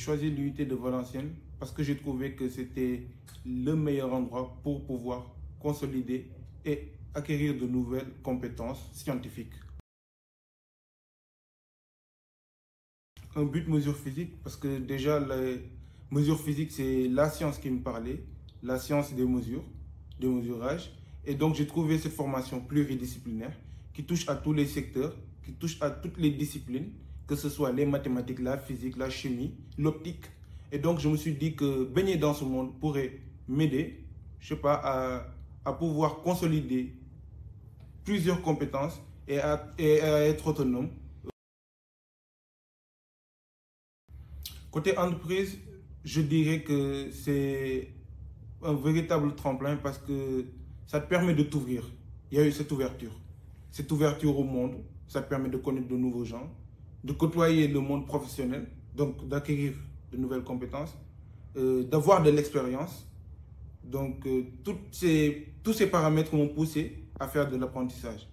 choisi l'UIT de Valenciennes parce que j'ai trouvé que c'était le meilleur endroit pour pouvoir consolider et acquérir de nouvelles compétences scientifiques. Un but mesure physique parce que déjà les mesures physiques c'est la science qui me parlait, la science des mesures, des mesurages et donc j'ai trouvé cette formation pluridisciplinaire qui touche à tous les secteurs, qui touche à toutes les disciplines, que ce soit les mathématiques, la physique, la chimie, l'optique. Et donc je me suis dit que baigner dans ce monde pourrait m'aider, je sais pas, à, pouvoir consolider plusieurs compétences et à, être autonome. Côté entreprise, je dirais que c'est un véritable tremplin parce que ça te permet de t'ouvrir. Il y a eu cette ouverture. Cette ouverture au monde, ça permet de connaître de nouveaux gens, de côtoyer le monde professionnel, donc d'acquérir de nouvelles compétences, euh, d'avoir de l'expérience. Donc, euh, tous ces paramètres m'ont poussé à faire de l'apprentissage.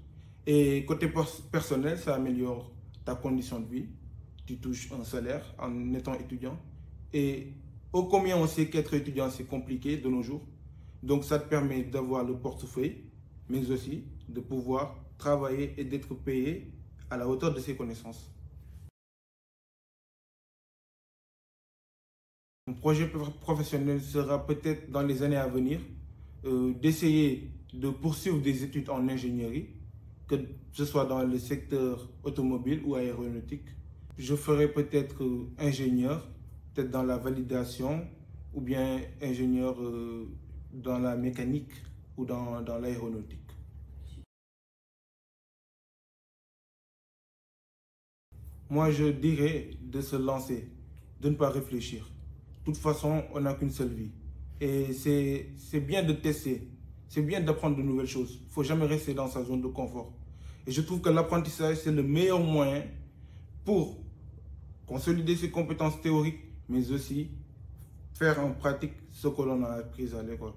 Et côté personnel, ça améliore ta condition de vie. Tu touches un salaire en étant étudiant. Et au combien on sait qu'être étudiant, c'est compliqué de nos jours. Donc, ça te permet d'avoir le portefeuille, mais aussi de pouvoir travailler et d'être payé à la hauteur de ses connaissances. Mon projet professionnel sera peut-être dans les années à venir euh, d'essayer de poursuivre des études en ingénierie, que ce soit dans le secteur automobile ou aéronautique. Je ferai peut-être euh, ingénieur, peut-être dans la validation ou bien ingénieur euh, dans la mécanique ou dans, dans l'aéronautique. Moi, je dirais de se lancer, de ne pas réfléchir. Toute façon, on n'a qu'une seule vie. Et c'est bien de tester, c'est bien d'apprendre de nouvelles choses. Il ne faut jamais rester dans sa zone de confort. Et je trouve que l'apprentissage, c'est le meilleur moyen pour consolider ses compétences théoriques, mais aussi faire en pratique ce que l'on a appris à l'école.